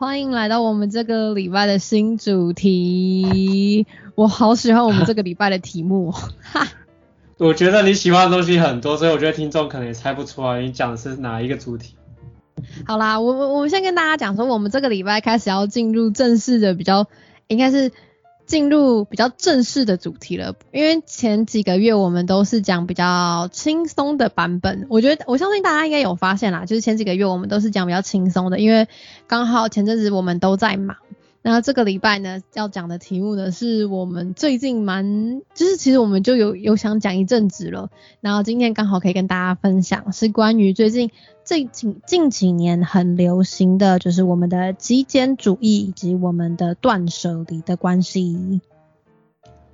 欢迎来到我们这个礼拜的新主题。我好喜欢我们这个礼拜的题目，哈。我觉得你喜欢的东西很多，所以我觉得听众可能也猜不出来你讲的是哪一个主题。好啦，我我我们先跟大家讲说，我们这个礼拜开始要进入正式的，比较应该是。进入比较正式的主题了，因为前几个月我们都是讲比较轻松的版本，我觉得我相信大家应该有发现啦，就是前几个月我们都是讲比较轻松的，因为刚好前阵子我们都在忙。那这个礼拜呢，要讲的题目呢，是我们最近蛮，就是其实我们就有有想讲一阵子了，然后今天刚好可以跟大家分享，是关于最近最近近几年很流行的就是我们的极简主义以及我们的断舍离的关系。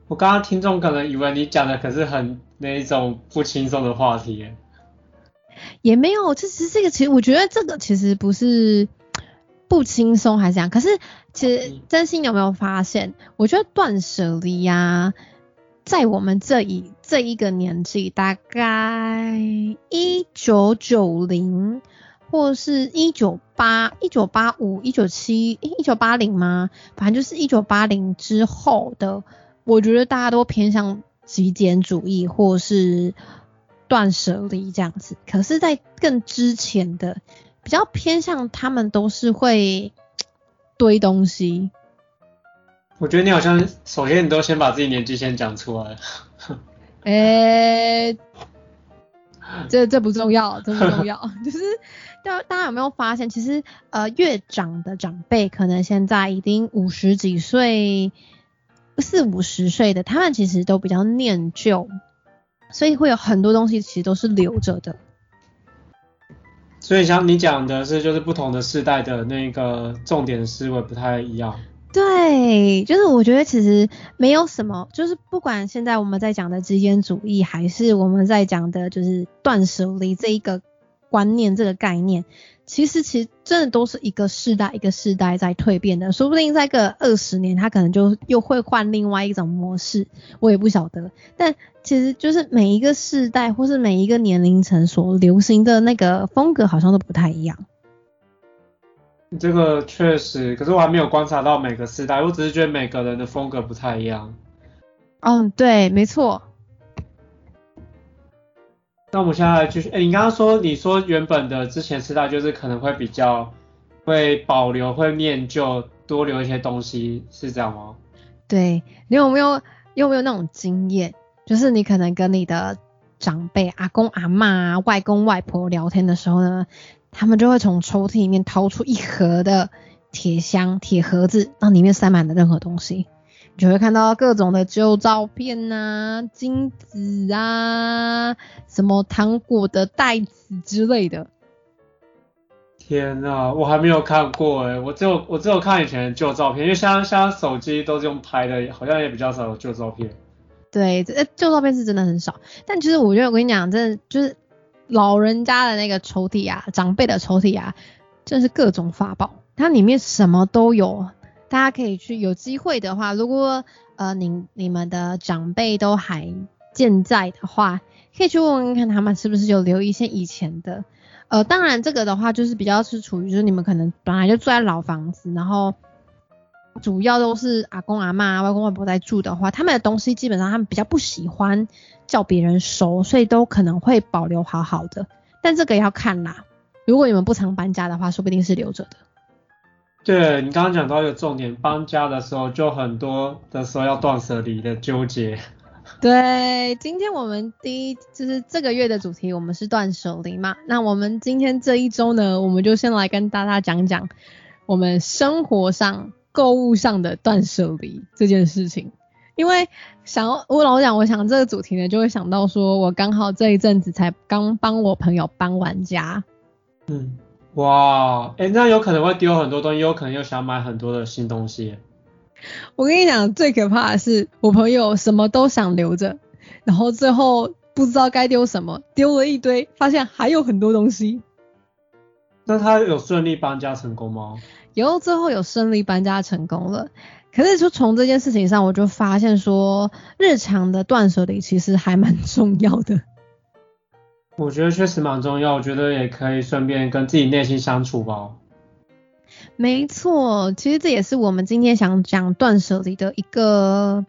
我刚刚听众可能以为你讲的可是很那一种不轻松的话题，也没有，这其实这个其实我觉得这个其实不是。不轻松还是这样？可是其实真心有没有发现？我觉得断舍离呀，在我们这一这一个年纪，大概一九九零或是一九八一九八五一九七一九八零吗？反正就是一九八零之后的，我觉得大家都偏向极简主义或是断舍离这样子。可是，在更之前的。比较偏向他们都是会堆东西。我觉得你好像首先你都先把自己年纪先讲出来。诶，这这不重要，这不重要。就是大大家有没有发现，其实呃越长的长辈，可能现在已经五十几岁、四五十岁的，他们其实都比较念旧，所以会有很多东西其实都是留着的。所以像你讲的是，就是不同的世代的那个重点思维不太一样。对，就是我觉得其实没有什么，就是不管现在我们在讲的极简主义，还是我们在讲的就是断舍离这一个观念、这个概念。其实，其实真的都是一个世代一个世代在蜕变的，说不定在个二十年，他可能就又会换另外一种模式，我也不晓得。但其实就是每一个世代或是每一个年龄层所流行的那个风格，好像都不太一样。这个确实，可是我还没有观察到每个世代，我只是觉得每个人的风格不太一样。嗯，对，没错。那我们现在继续，哎，你刚刚说，你说原本的之前吃到就是可能会比较会保留、会念旧，多留一些东西，是这样吗？对，你有没有有没有那种经验，就是你可能跟你的长辈、阿公、阿妈、外公、外婆聊天的时候呢，他们就会从抽屉里面掏出一盒的铁箱、铁盒子，那里面塞满了任何东西。就会看到各种的旧照片呐、金子啊、什么糖果的袋子之类的。天呐，我还没有看过哎，我只有我只有看以前的旧照片，因为像像手机都是用拍的，好像也比较少有旧照片。对，这旧照片是真的很少。但其实我觉得我跟你讲，真的就是老人家的那个抽屉啊，长辈的抽屉啊，真是各种法宝，它里面什么都有。大家可以去有机会的话，如果呃你你们的长辈都还健在的话，可以去问问看他们是不是有留一些以前的。呃，当然这个的话就是比较是处于就是你们可能本来就住在老房子，然后主要都是阿公阿妈、外公外婆在住的话，他们的东西基本上他们比较不喜欢叫别人收，所以都可能会保留好好的。但这个要看啦，如果你们不常搬家的话，说不定是留着的。对你刚刚讲到一个重点，搬家的时候就很多的时候要断舍离的纠结。对，今天我们第一就是这个月的主题，我们是断舍离嘛。那我们今天这一周呢，我们就先来跟大家讲讲我们生活上、购物上的断舍离这件事情。因为想要我老讲，我想这个主题呢，就会想到说我刚好这一阵子才刚帮我朋友搬完家。嗯。哇，哎，那有可能会丢很多东西，有可能又想买很多的新东西。我跟你讲，最可怕的是我朋友什么都想留着，然后最后不知道该丢什么，丢了一堆，发现还有很多东西。那他有顺利搬家成功吗？有，最后有顺利搬家成功了。可是就从这件事情上，我就发现说，日常的断舍离其实还蛮重要的。我觉得确实蛮重要，我觉得也可以顺便跟自己内心相处吧。没错，其实这也是我们今天想讲断舍离的一个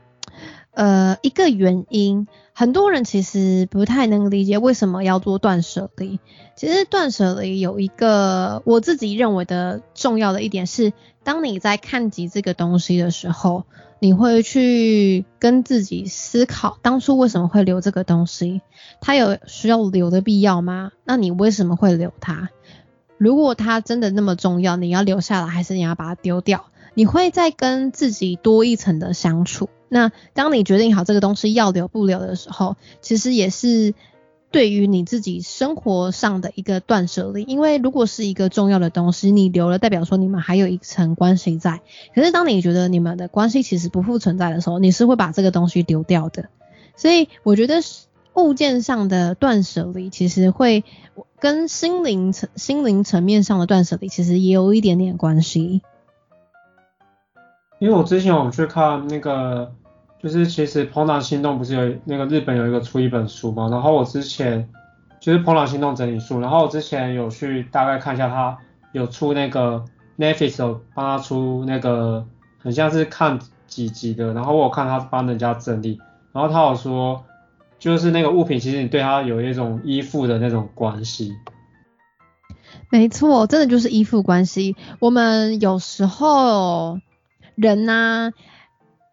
呃一个原因。很多人其实不太能理解为什么要做断舍离。其实断舍离有一个我自己认为的重要的一点是，当你在看及这个东西的时候，你会去跟自己思考，当初为什么会留这个东西？它有需要留的必要吗？那你为什么会留它？如果它真的那么重要，你要留下来还是你要把它丢掉？你会再跟自己多一层的相处。那当你决定好这个东西要留不留的时候，其实也是对于你自己生活上的一个断舍离。因为如果是一个重要的东西，你留了，代表说你们还有一层关系在。可是当你觉得你们的关系其实不复存在的时候，你是会把这个东西丢掉的。所以我觉得物件上的断舍离，其实会跟心灵层、心灵层面上的断舍离，其实也有一点点关系。因为我之前我去看那个，就是其实《怦然心动》不是有那个日本有一个出一本书嘛，然后我之前就是《怦然心动》整理书，然后我之前有去大概看一下，他有出那个 Netflix 有帮他出那个很像是看几集的，然后我看他帮人家整理，然后他有说就是那个物品其实你对他有一种依附的那种关系。没错，真的就是依附关系。我们有时候。人呢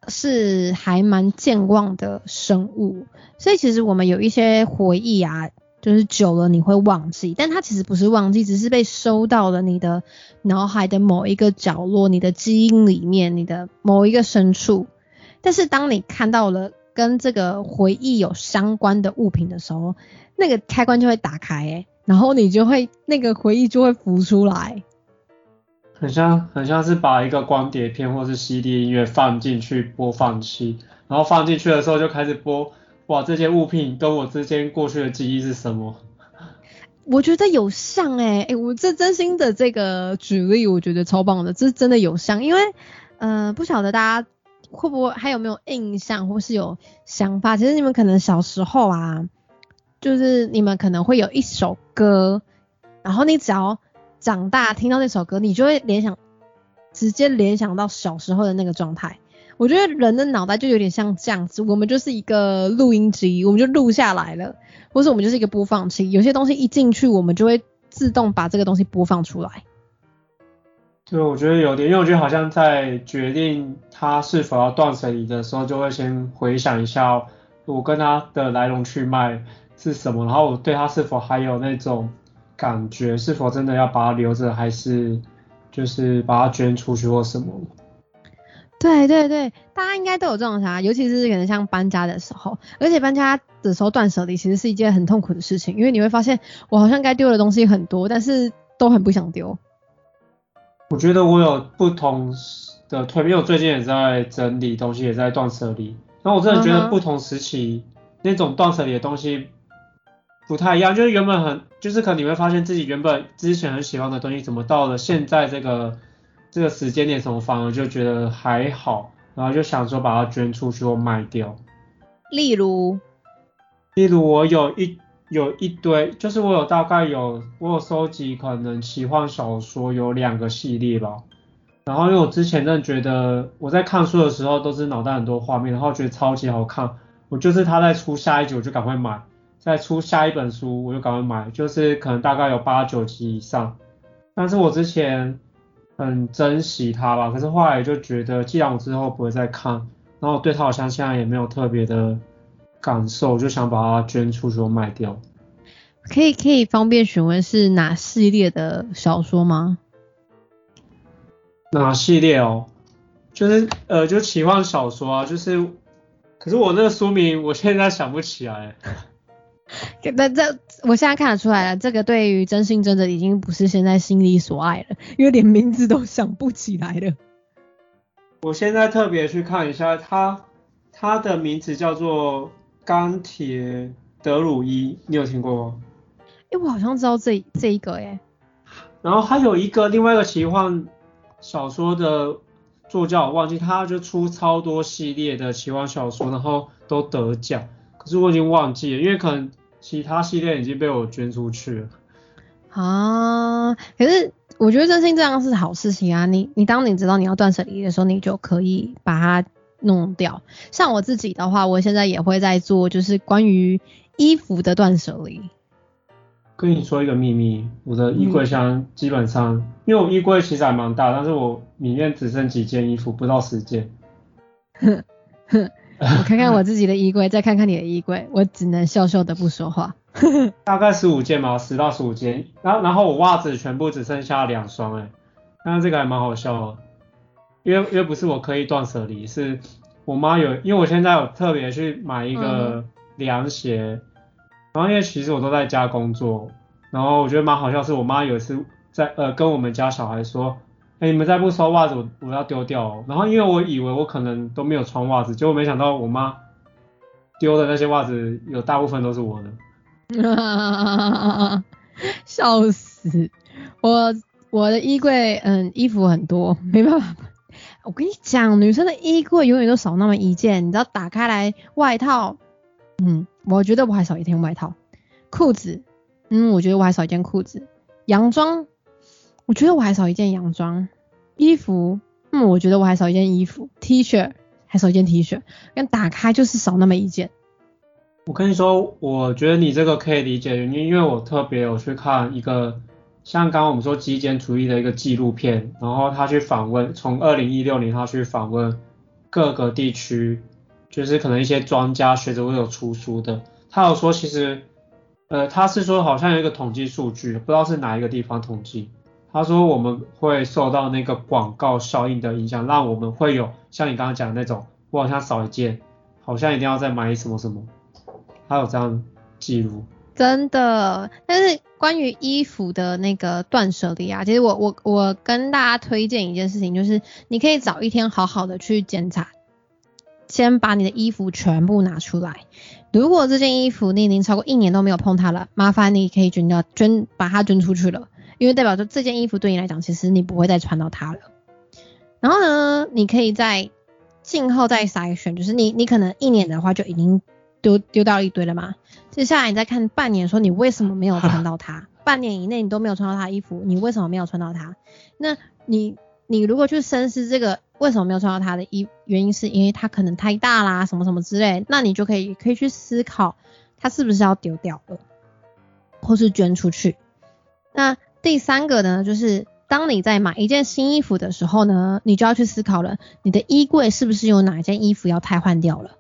是还蛮健忘的生物，所以其实我们有一些回忆啊，就是久了你会忘记，但它其实不是忘记，只是被收到了你的脑海的某一个角落，你的基因里面，你的某一个深处。但是当你看到了跟这个回忆有相关的物品的时候，那个开关就会打开，诶然后你就会那个回忆就会浮出来。很像很像是把一个光碟片或是 CD 音乐放进去播放器，然后放进去的时候就开始播，哇，这件物品跟我之间过去的记忆是什么？我觉得有像哎哎，我这真心的这个举例，我觉得超棒的，这真的有像，因为呃不晓得大家会不会还有没有印象或是有想法，其实你们可能小时候啊，就是你们可能会有一首歌，然后你只要。长大听到那首歌，你就会联想，直接联想到小时候的那个状态。我觉得人的脑袋就有点像这样子，我们就是一个录音机，我们就录下来了，或是我们就是一个播放器，有些东西一进去，我们就会自动把这个东西播放出来。对，我觉得有点，因为我觉得好像在决定他是否要断舍离的时候，就会先回想一下我跟他的来龙去脉是什么，然后我对他是否还有那种。感觉是否真的要把它留着，还是就是把它捐出去或什么？对对对，大家应该都有这种想法，尤其是可能像搬家的时候，而且搬家的时候断舍离其实是一件很痛苦的事情，因为你会发现我好像该丢的东西很多，但是都很不想丢。我觉得我有不同的推，因为我最近也在整理东西，也在断舍离。那我真的觉得不同时期那种断舍离的东西。不太一样，就是原本很，就是可能你会发现自己原本之前很喜欢的东西，怎么到了现在这个这个时间点，怎么反而就觉得还好，然后就想说把它捐出去或卖掉。例如，例如我有一有一堆，就是我有大概有我有收集可能奇幻小说有两个系列吧，然后因为我之前真的觉得我在看书的时候都是脑袋很多画面，然后觉得超级好看，我就是他在出下一集我就赶快买。再出下一本书，我就赶快买，就是可能大概有八九集以上。但是我之前很珍惜它吧，可是后来就觉得，既然我之后不会再看，然后对它好像现在也没有特别的感受，就想把它捐出去卖掉。可以可以方便询问是哪系列的小说吗？哪系列哦？就是呃，就奇幻小说啊，就是，可是我那个书名我现在想不起来。那这我现在看得出来了，这个对于真心真的已经不是现在心里所爱了，因为连名字都想不起来了。我现在特别去看一下，他他的名字叫做钢铁德鲁伊，你有听过吗？哎，我好像知道这这一个哎。然后还有一个另外一个奇幻小说的作家，我忘记，他就出超多系列的奇幻小说，然后都得奖，可是我已经忘记了，因为可能其他系列已经被我捐出去了。啊，可是我觉得真心这样是好事情啊！你你当你知道你要断舍离的时候，你就可以把它弄掉。像我自己的话，我现在也会在做，就是关于衣服的断舍离。跟你说一个秘密，我的衣柜箱基本上，因为我衣柜其实还蛮大，但是我里面只剩几件衣服，不到十件。我看看我自己的衣柜，再看看你的衣柜，我只能笑笑的不说话。大概十五件嘛，十到十五件。然后然后我袜子全部只剩下两双，哎，但是这个还蛮好笑的，因为因为不是我刻意断舍离，是我妈有，因为我现在有特别去买一个凉鞋，然后因为其实我都在家工作，然后我觉得蛮好笑，是我妈有一次在呃跟我们家小孩说，哎你们再不收袜子我我要丢掉哦，然后因为我以为我可能都没有穿袜子，结果没想到我妈丢的那些袜子有大部分都是我的。笑死！我我的衣柜，嗯，衣服很多，没办法。我跟你讲，女生的衣柜永远都少那么一件。你知道，打开来外套，嗯，我觉得我还少一件外套。裤子，嗯，我觉得我还少一件裤子。洋装，我觉得我还少一件洋装。衣服，嗯，我觉得我还少一件衣服。T 恤，还少一件 T 恤。但打开就是少那么一件。我跟你说，我觉得你这个可以理解，原因因为我特别有去看一个像刚刚我们说极简主义的一个纪录片，然后他去访问，从二零一六年他去访问各个地区，就是可能一些专家学者会有出书的，他有说其实，呃，他是说好像有一个统计数据，不知道是哪一个地方统计，他说我们会受到那个广告效应的影响，让我们会有像你刚刚讲的那种，我好像少一件，好像一定要再买什么什么。他有这样记录，真的。但是关于衣服的那个断舍离啊，其实我我我跟大家推荐一件事情，就是你可以找一天好好的去检查，先把你的衣服全部拿出来。如果这件衣服你已经超过一年都没有碰它了，麻烦你可以捐掉，捐把它捐出去了，因为代表着这件衣服对你来讲，其实你不会再穿到它了。然后呢，你可以在静后再筛选，就是你你可能一年的话就已经。丢丢掉一堆了嘛？接下来你再看半年，说你为什么没有穿到它？半年以内你都没有穿到它衣服，你为什么没有穿到它？那你你如果去深思这个为什么没有穿到它的衣原因，是因为它可能太大啦，什么什么之类，那你就可以可以去思考它是不是要丢掉了，或是捐出去。那第三个呢，就是当你在买一件新衣服的时候呢，你就要去思考了，你的衣柜是不是有哪件衣服要太换掉了？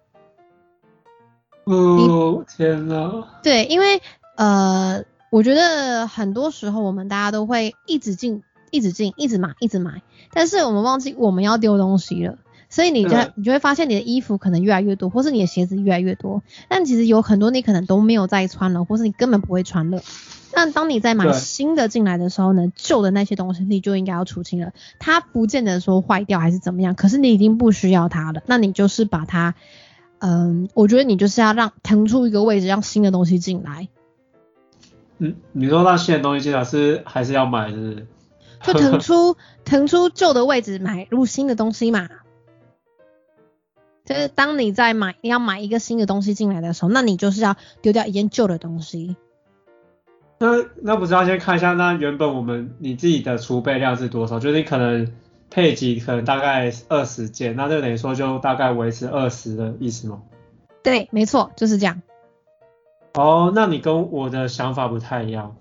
哦天哪！对，因为呃，我觉得很多时候我们大家都会一直进、一直进、一直买、一直买，但是我们忘记我们要丢东西了，所以你就你就会发现你的衣服可能越来越多，或是你的鞋子越来越多，但其实有很多你可能都没有再穿了，或是你根本不会穿了。那当你在买新的进来的时候呢，旧的那些东西你就应该要除清了。它不见得说坏掉还是怎么样，可是你已经不需要它了，那你就是把它。嗯，我觉得你就是要让腾出一个位置，让新的东西进来。嗯，你说让新的东西进来是还是要买是？就腾出腾出旧的位置，买入新的东西嘛。就是当你在买要买一个新的东西进来的时候，那你就是要丢掉一件旧的东西。那那不是要先看一下，那原本我们你自己的储备量是多少？就是你可能。配给可能大概二十件，那就等于说就大概维持二十的意思吗？对，没错，就是这样。哦，那你跟我的想法不太一样。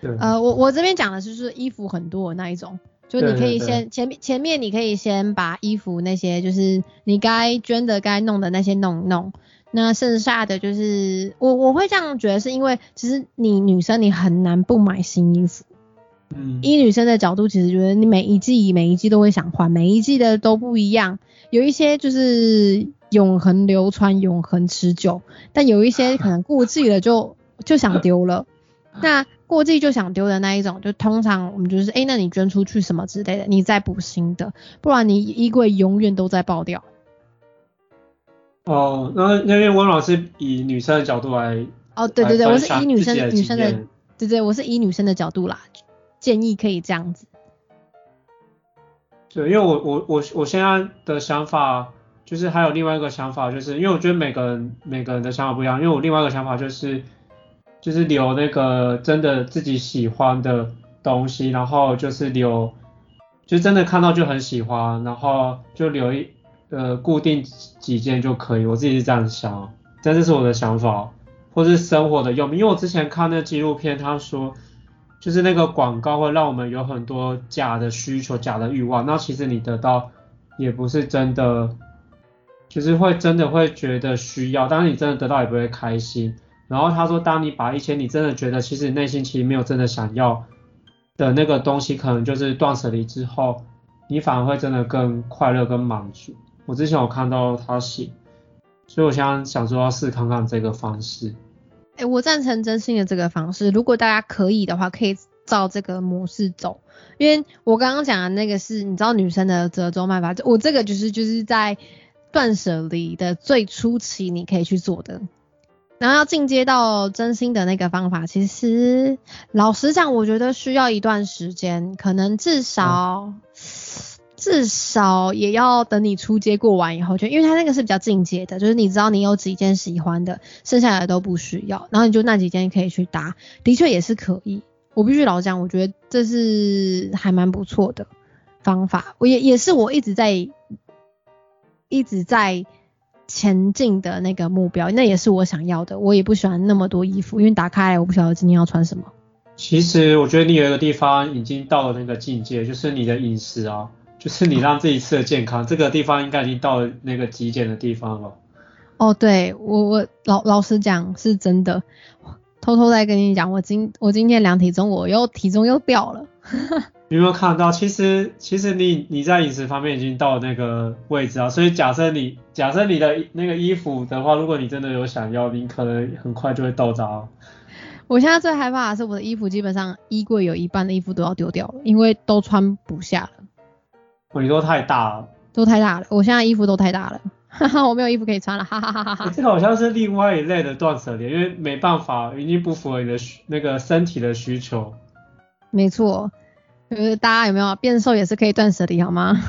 对。呃，我我这边讲的就是衣服很多的那一种，就你可以先前面前面你可以先把衣服那些就是你该捐的该弄的那些弄弄，那剩下的就是我我会这样觉得是因为其实你女生你很难不买新衣服。以女生的角度，其实觉得你每一季每一季都会想换，每一季的都不一样。有一些就是永恒流传、永恒持久，但有一些可能过季了就就想丢了。那过季就想丢的那一种，就通常我们就是，哎、那你捐出去什么之类的，你再补新的，不然你衣柜永远都在爆掉。哦，那那边温老师以女生的角度来，哦，对对对，我是以女生女生的对对，我是以女生的角度啦，建议可以这样子。对，因为我我我我现在的想法就是还有另外一个想法，就是因为我觉得每个人每个人的想法不一样，因为我另外一个想法就是就是留那个真的自己喜欢的东西，然后就是留就真的看到就很喜欢，然后就留一呃固定几件就可以，我自己是这样想，但这是我的想法，或是生活的用，因为我之前看那纪录片，他说。就是那个广告会让我们有很多假的需求、假的欲望，那其实你得到也不是真的，就是会真的会觉得需要，但是你真的得到也不会开心。然后他说，当你把一些你真的觉得其实你内心其实没有真的想要的那个东西，可能就是断舍离之后，你反而会真的更快乐、跟满足。我之前有看到他写，所以我现在想说要试看看这个方式。哎、我赞成真心的这个方式。如果大家可以的话，可以照这个模式走。因为我刚刚讲的那个是，你知道女生的折中办法，我这个就是就是在断舍离的最初期你可以去做的。然后要进阶到真心的那个方法，其实老实讲，我觉得需要一段时间，可能至少、至少也要等你出街过完以后，就因为它那个是比较进阶的，就是你知道你有几件喜欢的，剩下的都不需要，然后你就那几件可以去搭，的确也是可以。我必须老实讲，我觉得这是还蛮不错的方法，我也也是我一直在一直在前进的那个目标，那也是我想要的。我也不喜欢那么多衣服，因为打开来我不晓得今天要穿什么。其实我觉得你有一个地方已经到了那个境界，就是你的饮食啊，就是你让自己吃的健康，这个地方应该已经到了那个极简的地方了。哦，对我我老老实讲是真的，偷偷在跟你讲，我今我今天量体重，我又体重又掉了。你有没有看到？其实其实你你在饮食方面已经到了那个位置啊，所以假设你假设你的那个衣服的话，如果你真的有想要，你可能很快就会到达哦。我现在最害怕的是我的衣服，基本上衣柜有一半的衣服都要丢掉了，因为都穿不下了，哦你说太大了，都太大了。我现在衣服都太大了，哈哈，我没有衣服可以穿了，哈哈哈哈哈这个好像是另外一类的断舍离，因为没办法，已经不符合你的需那个身体的需求。没错，呃，大家有没有变瘦也是可以断舍离好吗？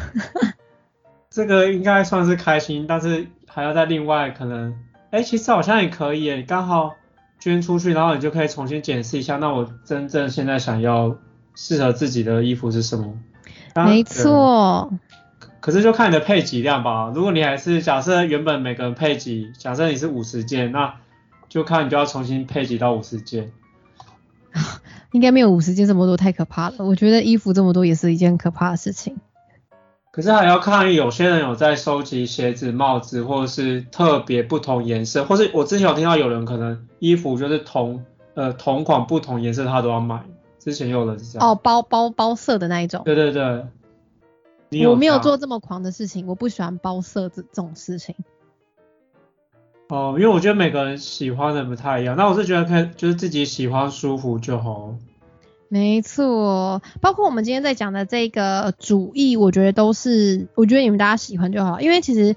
这个应该算是开心，但是还要再另外可能，哎、其实好像也可以耶，你刚好捐出去，然后你就可以重新检视一下，那我真正现在想要适合自己的衣服是什么？没。错，对可是就看你的配给量吧。如果你还是假设原本每个人配给，假设你是五十件，那就看你就要重新配给到五十件。应该没有五十件这么多，太可怕了。我觉得衣服这么多也是一件可怕的事情。可是还要看有些人有在收集鞋子、帽子，或者是特别不同颜色，或是我之前有听到有人可能衣服就是同呃同款不同颜色他都要买，之前有人是这样。哦，包包包色的那一种。对对对，你我没有做这么狂的事情，我不喜欢包色这这种事情。哦，因为我觉得每个人喜欢的不太一样，那我是觉得可以就是自己喜欢舒服就好。没错，包括我们今天在讲的这个主义，我觉得都是，我觉得你们大家喜欢就好。因为其实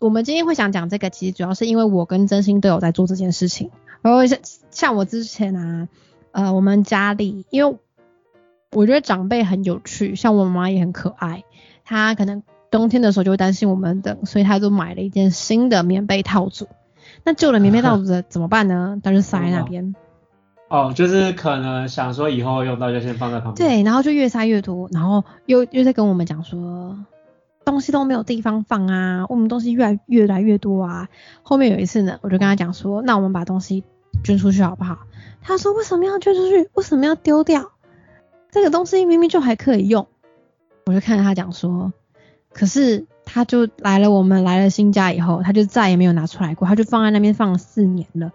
我们今天会想讲这个，其实主要是因为我跟真心都有在做这件事情。然后像像我之前啊，呃，我们家里，因为我觉得长辈很有趣，像我妈也很可爱，她可能冬天的时候就会担心我们冷，所以她就买了一件新的棉被套组。那旧的棉被套组怎么办呢？他就塞在那边。哦，就是可能想说以后用到就先放在旁边。对，然后就越塞越多，然后又又在跟我们讲说，东西都没有地方放啊，我们东西越来越来越多啊。后面有一次呢，我就跟他讲说，那我们把东西捐出去好不好？他说为什么要捐出去？为什么要丢掉？这个东西明明就还可以用。我就看着他讲说，可是他就来了，我们来了新家以后，他就再也没有拿出来过，他就放在那边放了四年了。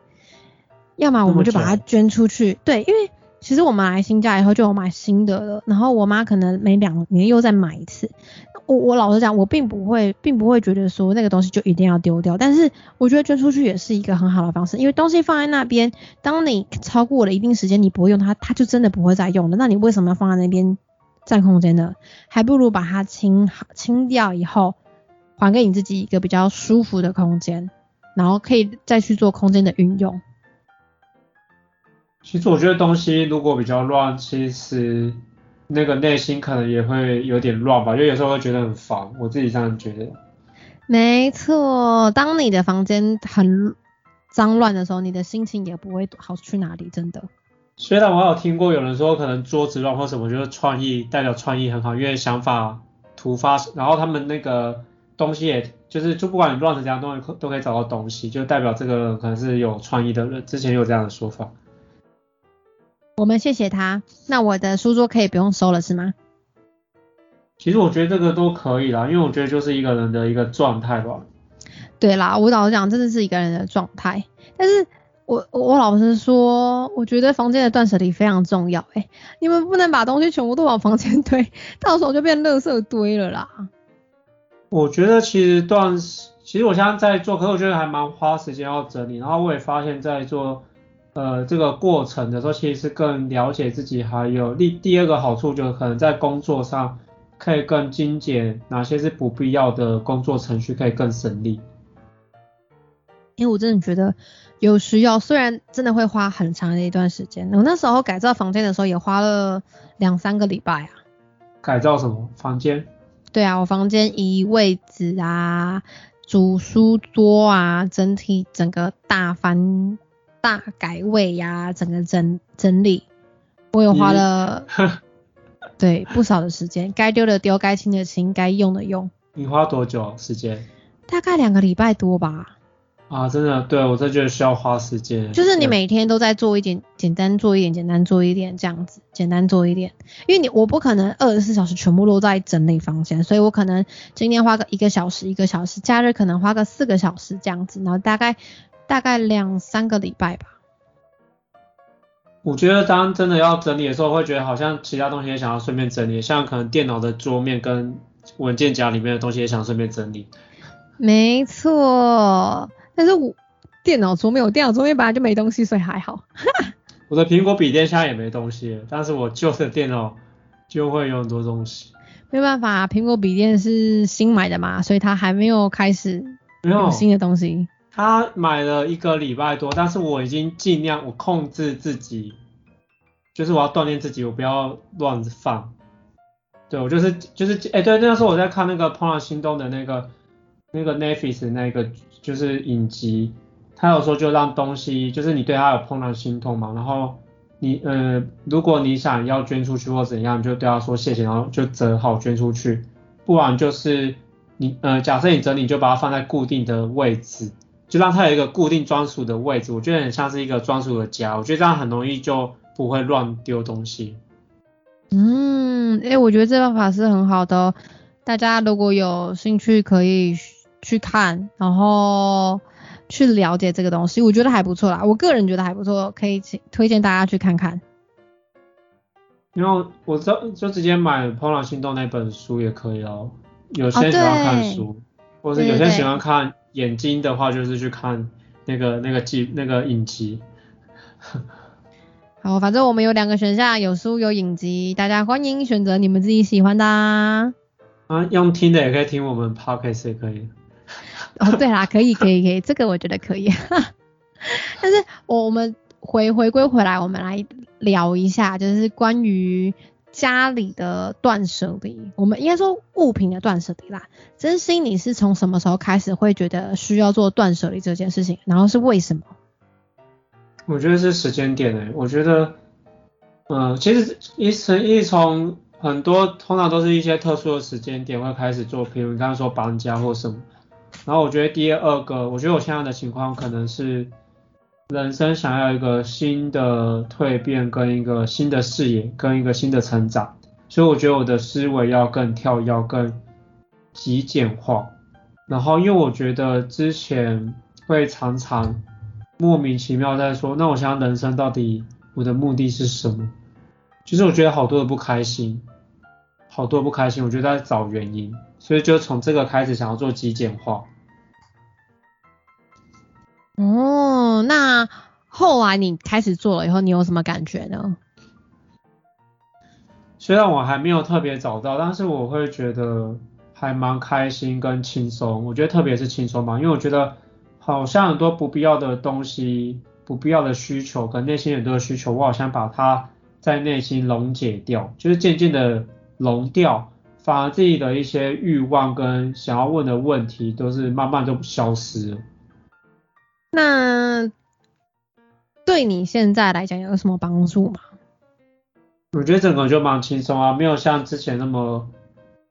要么我们就把它捐出去，对，因为其实我们来新家以后就有买新的了，然后我妈可能每两年又再买一次。我我老实讲，我并不会，并不会觉得说那个东西就一定要丢掉。但是我觉得捐出去也是一个很好的方式，因为东西放在那边，当你超过了一定时间你不会用它，它就真的不会再用了。那你为什么要放在那边占空间呢？还不如把它清好清掉以后，还给你自己一个比较舒服的空间，然后可以再去做空间的运用。其实我觉得东西如果比较乱，其实那个内心可能也会有点乱吧，因为有时候会觉得很烦，我自己这样觉得。没错，当你的房间很脏乱的时候，你的心情也不会好去哪里，真的。虽然我有听过有人说，可能桌子乱或什么，就是创意代表创意很好，因为想法突发，然后他们那个东西也就是就不管你乱成怎样，都会都可以找到东西，就代表这个可能是有创意的人。之前有这样的说法。我们谢谢他。那我的书桌可以不用收了是吗？其实我觉得这个都可以啦，因为我觉得就是一个人的一个状态吧。对啦，我老实讲，真的是一个人的状态。但是我我老实说，我觉得房间的断舍离非常重要。哎，你们不能把东西全部都往房间堆，到时候就变垃圾堆了啦。我觉得其实段，其实我现在在做，可是我觉得还蛮花时间要整理。然后我也发现，在做。呃，这个过程的时候，其实是更了解自己，还有第第二个好处，就是可能在工作上可以更精简，哪些是不必要的工作程序可以更省力。因为我真的觉得有需要，虽然真的会花很长的一段时间。我那时候改造房间的时候，也花了两三个礼拜啊。改造什么房间？对啊，我房间移位置啊，主书桌啊，整体整个大翻。大改位呀，整个整整理，我有花了 对不少的时间，该丢的丢，该清的清，该用的用。你花多久时间？大概两个礼拜多吧。啊，真的，对我真觉得需要花时间。就是你每天都在做一点，简单做一点，简单做一点这样子，简单做一点。因为你我不可能二十四小时全部都在整理房间，所以我可能今天花个一个小时，一个小时，假日可能花个四个小时这样子，然后大概。大概两三个礼拜吧。我觉得当真的要整理的时候，会觉得好像其他东西也想要顺便整理，像可能电脑的桌面跟文件夹里面的东西也想顺便整理。没错，但是我电脑桌面，我电脑桌面本来就没东西，所以还好。我的苹果笔电现在也没东西，但是我旧的电脑就会有很多东西。没办法，苹果笔电是新买的嘛，所以它还没有开始有新的东西。他买了一个礼拜多，但是我已经尽量我控制自己，就是我要锻炼自己，我不要乱放。对我就是就是哎对，那时候我在看那个《怦然心动》的那个那个 Netflix 那个就是影集，他有时候就让东西就是你对他有怦然心痛嘛，然后你呃如果你想要捐出去或怎样，你就对他说谢谢，然后就折好捐出去，不然就是你呃假设你整理就把它放在固定的位置。就让它有一个固定专属的位置，我觉得很像是一个专属的家，我觉得这样很容易就不会乱丢东西。嗯，哎，我觉得这办法是很好的，大家如果有兴趣可以去看，然后去了解这个东西，我觉得还不错啦，我个人觉得还不错，可以推荐大家去看看。然后我就就直接买《怦然心动》那本书也可以哦，有些喜欢看书，或者是有些喜欢看。眼睛的话就是去看那个那个记那个影集。好，反正我们有两个选项，有书有影集，大家欢迎选择你们自己喜欢的。啊，用听的也可以听我们 podcast 也可以。哦，对啦，可以可以可以，这个我觉得可以。但是我我们回回归回来，我们来聊一下，就是关于。家里的断舍离，我们应该说物品的断舍离啦。真心，你是从什么时候开始会觉得需要做断舍离这件事情？然后是为什么？我觉得是时间点诶。我觉得，嗯，其实一从一从很多通常都是一些特殊的时间点会开始做，比如你刚刚说搬家或什么。然后我觉得第二个，我觉得我现在的情况可能是。人生想要一个新的蜕变，跟一个新的视野，跟一个新的成长，所以我觉得我的思维要更跳跃，更极简化。然后，因为我觉得之前会常常莫名其妙在说，那我想人生到底我的目的是什么？其实我觉得好多的不开心，好多不开心，我觉得在找原因。所以就从这个开始想要做极简化。哦，那后来你开始做了以后，你有什么感觉呢？虽然我还没有特别找到，但是我会觉得还蛮开心跟轻松。我觉得特别是轻松嘛，因为我觉得好像很多不必要的东西、不必要的需求跟内心很多的需求，我好像把它在内心溶解掉，就是渐渐的溶掉，反而自己的一些欲望跟想要问的问题都是慢慢都消失了。那对你现在来讲有什么帮助吗？我觉得整个就蛮轻松啊，没有像之前那么，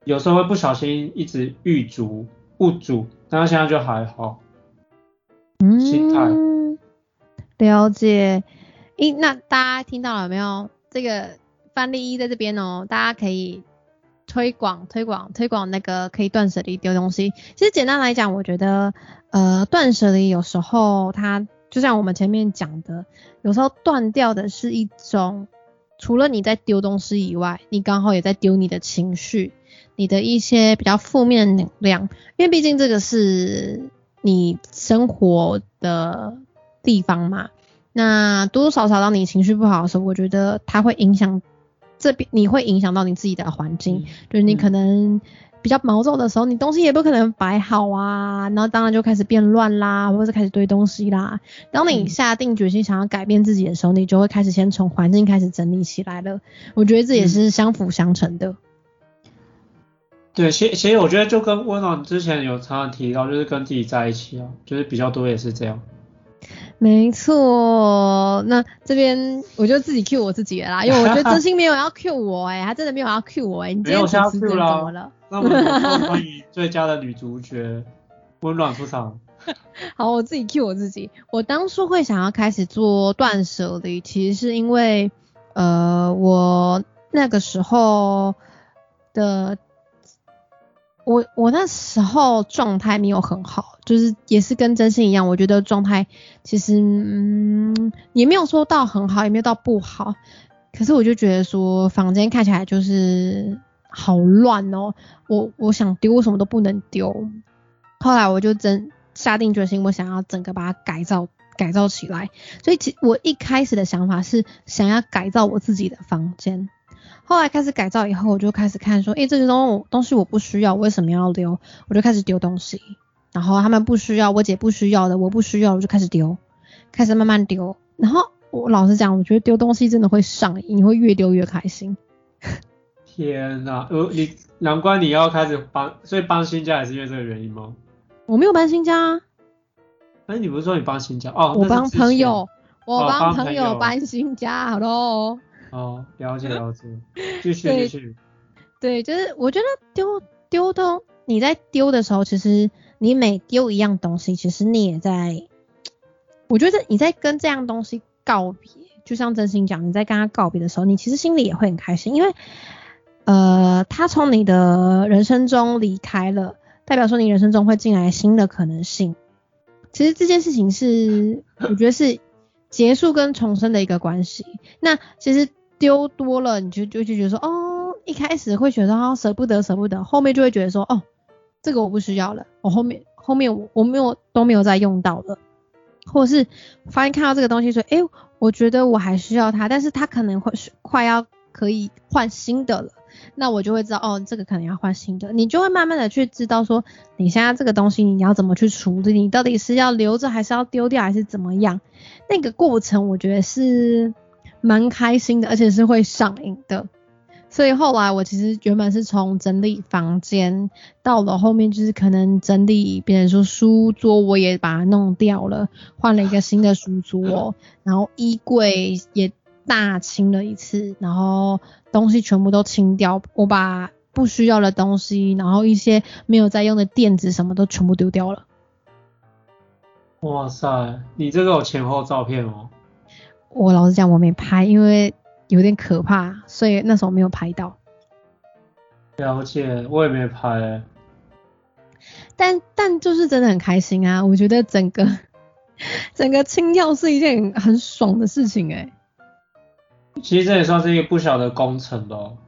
有时候会不小心一直遇阻不阻，但是现在就还好。嗯，心态了解。诶，那大家听到了没有？这个范例一在这边哦，大家可以推广推广推广那个可以断舍离丢东西。其实简单来讲，我觉得呃断舍离有时候它就像我们前面讲的，有时候断掉的是一种。除了你在丢东西以外，你刚好也在丢你的情绪，你的一些比较负面能量，因为毕竟这个是你生活的地方嘛。那多多少少当你情绪不好的时候，我觉得它会影响这边，你会影响到你自己的环境，就是你可能。比较毛躁的时候，你东西也不可能摆好啊，然后当然就开始变乱啦，或者是开始堆东西啦。当你下定决心想要改变自己的时候，你就会开始先从环境开始整理起来了。我觉得这也是相辅相成的。对，其其实我觉得就跟温暖之前有常常提到，就是跟自己在一起啊，就是比较多也是这样。没错，那这边我就自己 Q 我自己了啦，因为我觉得真心没有要 Q 我哎，他真的没有要 Q 我哎，你今天主持人怎么了？那我们 欢迎最佳的女主角温暖出场。好，我自己 Q 我自己，我当初会想要开始做断舍离，其实是因为呃，我那个时候的。我我那时候状态没有很好，就是也是跟真心一样，我觉得状态其实嗯也没有说到很好，也没有到不好，可是我就觉得说房间看起来就是好乱哦，我我想丢什么都不能丢，后来我就真下定决心，我想要整个把它改造改造起来，所以其我一开始的想法是想要改造我自己的房间。后来开始改造以后，我就开始看说，诶，这些东东西我不需要，为什么要丢？我就开始丢东西。然后他们不需要，我姐不需要的，我不需要，我就开始丢，开始慢慢丢。然后我老实讲，我觉得丢东西真的会上瘾，你会越丢越开心。天哪，呃，你难怪你要开始搬，所以搬新家也是因为这个原因吗？我没有搬新家。啊哎，你不是说你搬新家？哦，我帮朋友，我帮朋友搬新家，好喽。哦，了解了解，继续继续。对，就是我觉得丢丢东，你在丢的时候，其实你每丢一样东西，其实你也在，我觉得你在跟这样东西告别，就像真心讲，你在跟他告别的时候，你其实心里也会很开心，因为呃，他从你的人生中离开了，代表说你人生中会进来新的可能性。其实这件事情是，我觉得是。结束跟重生的一个关系，那其实丢多了，你就就就觉得说，哦，一开始会觉得啊舍不得舍不得，后面就会觉得说，哦，这个我不需要了，我后面后面我我没有都没有再用到了，或者是发现看到这个东西说，哎，我觉得我还需要它，但是它可能会是快要可以换新的了。那我就会知道，哦，这个可能要换新的，你就会慢慢的去知道说，你现在这个东西你要怎么去处理，你到底是要留着还是要丢掉还是怎么样？那个过程我觉得是蛮开心的，而且是会上瘾的。所以后来我其实原本是从整理房间，到了后面就是可能整理，别人说书桌我也把它弄掉了，换了一个新的书桌，然后衣柜也。大清了一次，然后东西全部都清掉，我把不需要的东西，然后一些没有在用的垫子什么都全部丢掉了。哇塞，你这个有前后照片哦？我老实讲，我没拍，因为有点可怕，所以那时候没有拍到。了解，我也没拍。但但就是真的很开心啊！我觉得整个 整个清掉是一件很爽的事情哎。其实这也算是一个不小的工程咯。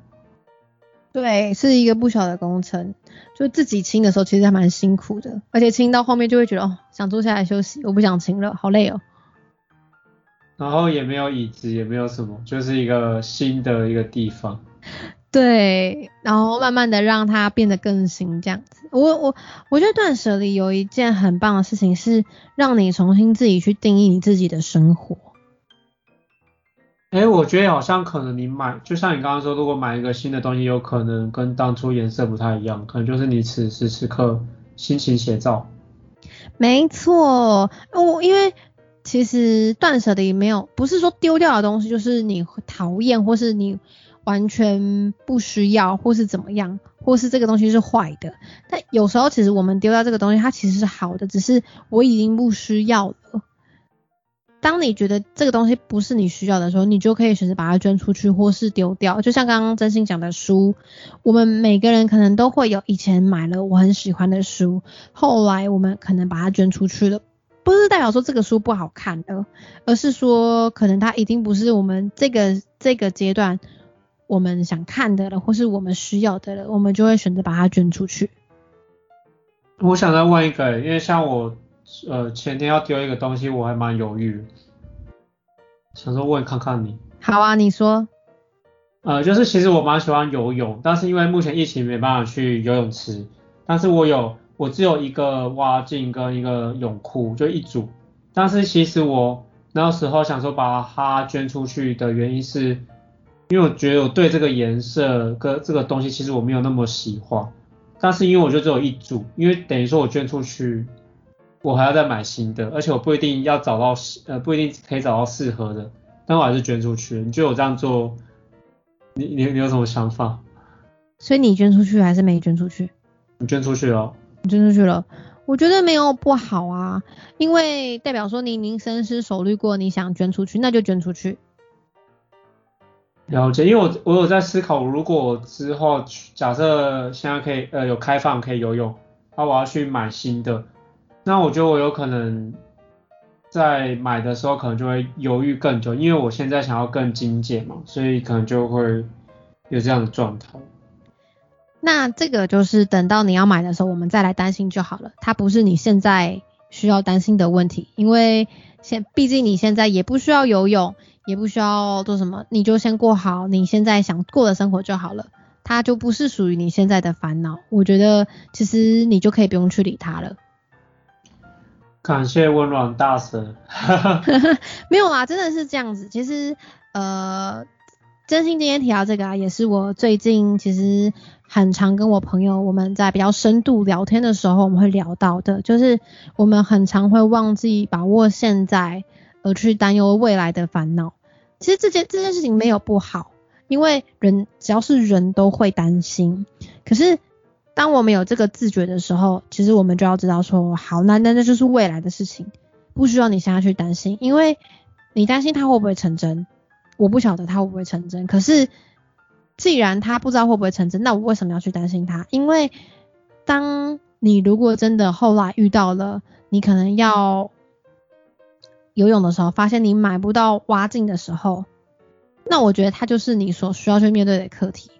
对，是一个不小的工程。就自己清的时候，其实还蛮辛苦的，而且清到后面就会觉得哦，想坐下来休息，我不想清了，好累哦。然后也没有椅子，也没有什么，就是一个新的一个地方。对，然后慢慢的让它变得更新这样子。我我我觉得断舍离有一件很棒的事情是让你重新自己去定义你自己的生活。哎，我觉得好像可能你买，就像你刚刚说，如果买一个新的东西，有可能跟当初颜色不太一样，可能就是你此时此刻心情写照。没错，我因为其实断舍离没有，不是说丢掉的东西就是你讨厌或是你。完全不需要，或是怎么样，或是这个东西是坏的。但有时候其实我们丢掉这个东西，它其实是好的，只是我已经不需要了。当你觉得这个东西不是你需要的时候，你就可以选择把它捐出去，或是丢掉。就像刚刚真心讲的书，我们每个人可能都会有以前买了我很喜欢的书，后来我们可能把它捐出去了，不是代表说这个书不好看的，而是说可能它已经不是我们这个这个阶段。我们想看的了，或是我们需要的了，我们就会选择把它捐出去。我想再问一个，因为像我，呃，前天要丢一个东西，我还蛮犹豫，想说问看看你。好啊，你说。呃，就是其实我蛮喜欢游泳，但是因为目前疫情没办法去游泳池，但是我有，我只有一个蛙镜跟一个泳裤，就一组。但是其实我那时候想说把它捐出去的原因是。因为我觉得我对这个颜色跟这个东西其实我没有那么喜欢，但是因为我就只有一组，因为等于说我捐出去，我还要再买新的，而且我不一定要找到适呃不一定可以找到适合的，但我还是捐出去。你觉得我这样做，你你你有什么想法？所以你捐出去还是没捐出去？你捐出去了。你捐出去了，我觉得没有不好啊，因为代表说你已经深思熟虑过，你想捐出去，那就捐出去。了解，因为我我有在思考，如果之后假设现在可以呃有开放可以游泳，那我要去买新的，那我觉得我有可能在买的时候可能就会犹豫更久，因为我现在想要更精简嘛，所以可能就会有这样的状态。那这个就是等到你要买的时候，我们再来担心就好了，它不是你现在需要担心的问题，因为现毕竟你现在也不需要游泳。也不需要做什么，你就先过好你现在想过的生活就好了，它就不是属于你现在的烦恼。我觉得其实你就可以不用去理它了。感谢温暖大神。没有啊，真的是这样子。其实呃，真心今天提到这个啊，也是我最近其实很常跟我朋友我们在比较深度聊天的时候，我们会聊到的，就是我们很常会忘记把握现在，而去担忧未来的烦恼。其实这件这件事情没有不好，因为人只要是人都会担心。可是当我们有这个自觉的时候，其实我们就要知道说，好，那那那就是未来的事情，不需要你现在去担心，因为你担心它会不会成真，我不晓得它会不会成真。可是既然它不知道会不会成真，那我为什么要去担心它？因为当你如果真的后来遇到了，你可能要。游泳的时候，发现你买不到蛙镜的时候，那我觉得它就是你所需要去面对的课题。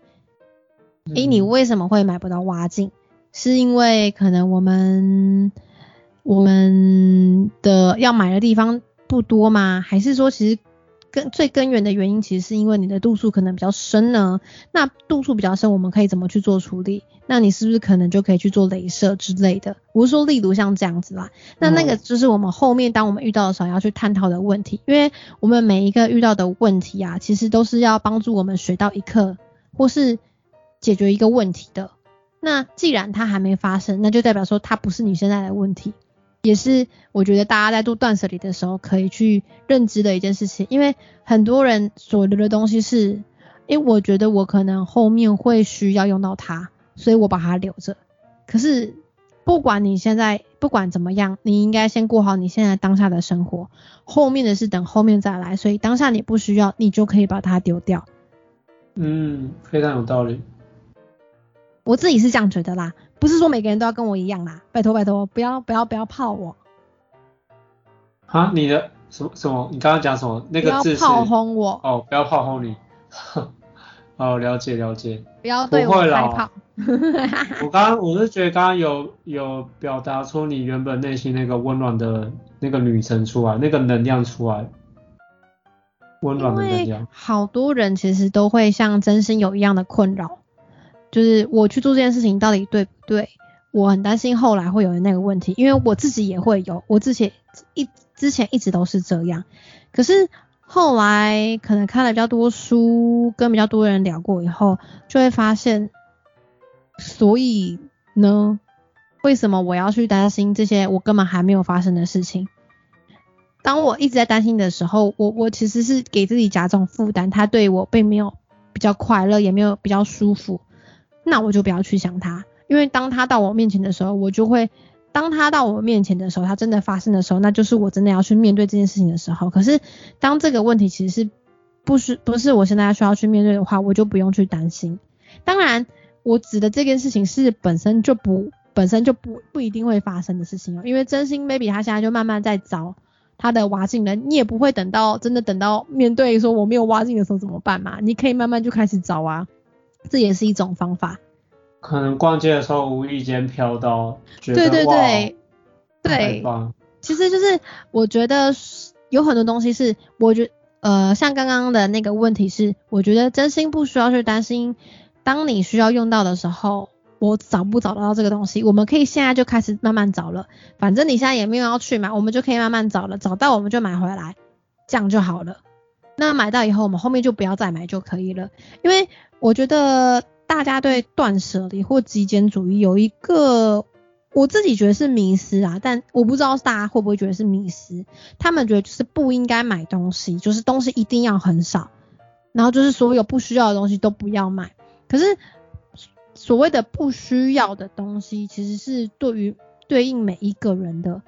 诶，你为什么会买不到蛙镜？是因为可能我们我们的要买的地方不多吗？还是说其实？根最根源的原因，其实是因为你的度数可能比较深呢。那度数比较深，我们可以怎么去做处理？那你是不是可能就可以去做镭射之类的？我是说，例如像这样子啦。那那个就是我们后面当我们遇到的时候要去探讨的问题，因为我们每一个遇到的问题啊，其实都是要帮助我们学到一课，或是解决一个问题的。那既然它还没发生，那就代表说它不是你现在的问题。也是我觉得大家在做断舍离的时候可以去认知的一件事情，因为很多人所留的东西是，因为我觉得我可能后面会需要用到它，所以我把它留着。可是不管你现在不管怎么样，你应该先过好你现在当下的生活，后面的事等后面再来。所以当下你不需要，你就可以把它丢掉。嗯，非常有道理。我自己是这样觉得啦。不是说每个人都要跟我一样啦，拜托拜托，不要不要不要泡我。啊，你的什么什么？你刚刚讲什么？那个字是炮轰我。哦，不要炮轰你。哦，了解了解。不要对我开炮。我刚刚我是觉得刚刚有有表达出你原本内心那个温暖的那个女神出来，那个能量出来，温暖的能量。好多人其实都会像真心有一样的困扰，就是我去做这件事情到底对不对？我很担心后来会有那个问题，因为我自己也会有，我之前一之前一直都是这样，可是后来可能看了比较多书，跟比较多人聊过以后，就会发现，所以呢，为什么我要去担心这些我根本还没有发生的事情？当我一直在担心的时候，我我其实是给自己加重负担，他对我并没有比较快乐，也没有比较舒服，那我就不要去想他，因为当他到我面前的时候，我就会，当他到我面前的时候，他真的发生的时候，那就是我真的要去面对这件事情的时候。可是当这个问题其实是不是不是我现在需要去面对的话，我就不用去担心。当然，我指的这件事情是本身就不本身就不不一定会发生的事情哦，因为真心 baby 他现在就慢慢在找他的挖镜人，你也不会等到真的等到面对说我没有挖镜的时候怎么办嘛？你可以慢慢就开始找啊，这也是一种方法。可能逛街的时候无意间飘到，觉得对对哇对太对，棒其实就是我觉得是有很多东西是我觉呃像刚刚的那个问题是，我觉得真心不需要去担心，当你需要用到的时候。我找不找得到这个东西？我们可以现在就开始慢慢找了，反正你现在也没有要去买，我们就可以慢慢找了，找到我们就买回来，这样就好了。那买到以后，我们后面就不要再买就可以了。因为我觉得大家对断舍离或极简主义有一个，我自己觉得是迷失啊，但我不知道大家会不会觉得是迷失。他们觉得就是不应该买东西，就是东西一定要很少，然后就是所有不需要的东西都不要买。可是所谓的不需要的东西，其实是对于对应每一个人的。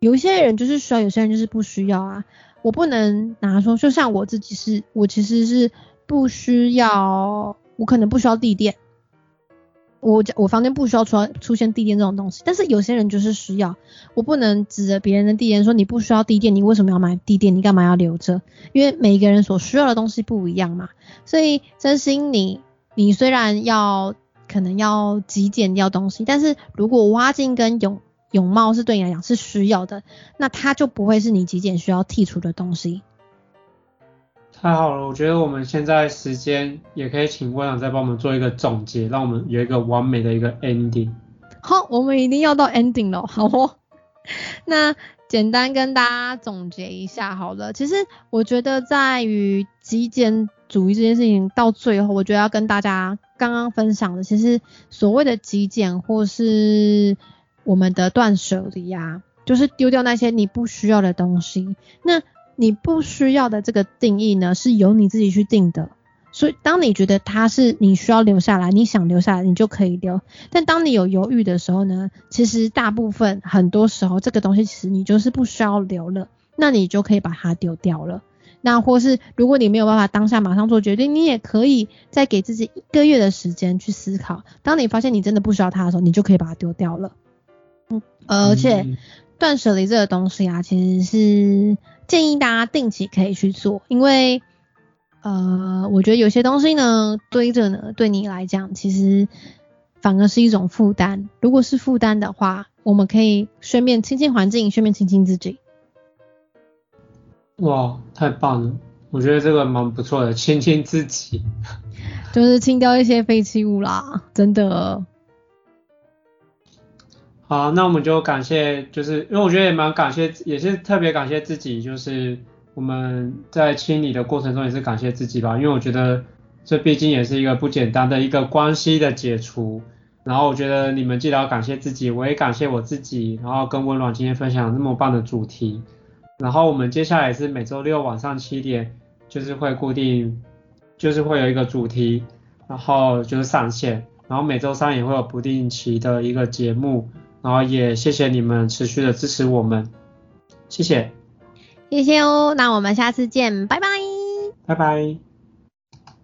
有一些人就是需要，有些人就是不需要啊。我不能拿说，就像我自己是，我其实是不需要，我可能不需要地垫，我我房间不需要出出现地垫这种东西。但是有些人就是需要，我不能指着别人的地垫说你不需要地垫，你为什么要买地垫？你干嘛要留着？因为每个人所需要的东西不一样嘛。所以真心你你虽然要可能要极简掉东西，但是如果挖镜跟泳泳帽是对你来讲是需要的，那它就不会是你极简需要剔除的东西。太好了，我觉得我们现在时间也可以请温长再帮我们做一个总结，让我们有一个完美的一个 ending。好，我们一定要到 ending 了，好哦。那简单跟大家总结一下好了。其实我觉得在于极简主义这件事情到最后，我觉得要跟大家刚刚分享的，其实所谓的极简或是我们的断舍离啊，就是丢掉那些你不需要的东西。那你不需要的这个定义呢，是由你自己去定的。所以，当你觉得它是你需要留下来，你想留下来，你就可以留。但当你有犹豫的时候呢，其实大部分很多时候，这个东西其实你就是不需要留了，那你就可以把它丢掉了。那或是如果你没有办法当下马上做决定，你也可以再给自己一个月的时间去思考。当你发现你真的不需要它的时候，你就可以把它丢掉了。嗯，而且断舍离这个东西啊，其实是建议大家定期可以去做，因为呃，我觉得有些东西呢堆着呢，对你来讲其实反而是一种负担。如果是负担的话，我们可以顺便清清环境，顺便清清自己。哇，太棒了！我觉得这个蛮不错的，亲亲自己。就是清掉一些废弃物啦，真的。好，那我们就感谢，就是因为我觉得也蛮感谢，也是特别感谢自己，就是我们在清理的过程中也是感谢自己吧，因为我觉得这毕竟也是一个不简单的一个关系的解除。然后我觉得你们记得要感谢自己，我也感谢我自己，然后跟温暖今天分享那么棒的主题。然后我们接下来是每周六晚上七点，就是会固定，就是会有一个主题，然后就是上线，然后每周三也会有不定期的一个节目。然后也谢谢你们持续的支持我们，谢谢，谢谢哦，那我们下次见，拜拜。拜拜。